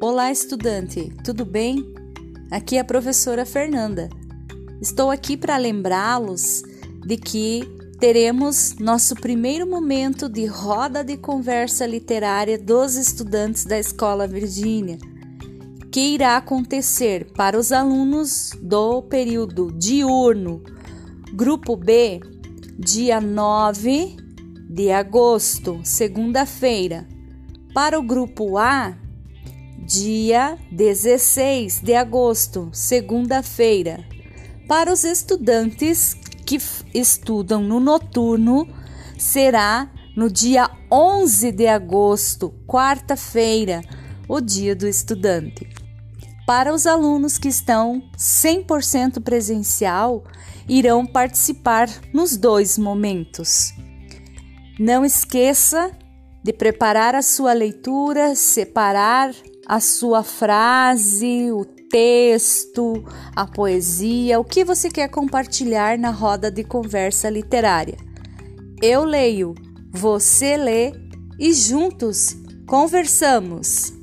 Olá, estudante, tudo bem? Aqui é a professora Fernanda. Estou aqui para lembrá-los de que teremos nosso primeiro momento de roda de conversa literária dos estudantes da Escola Virgínia, que irá acontecer para os alunos do período diurno, grupo B, dia 9 de agosto, segunda-feira. Para o grupo A, dia 16 de agosto, segunda-feira. Para os estudantes que estudam no noturno, será no dia 11 de agosto, quarta-feira, o dia do estudante. Para os alunos que estão 100% presencial, irão participar nos dois momentos. Não esqueça de preparar a sua leitura, separar a sua frase, o texto, a poesia, o que você quer compartilhar na roda de conversa literária. Eu leio, você lê e juntos conversamos.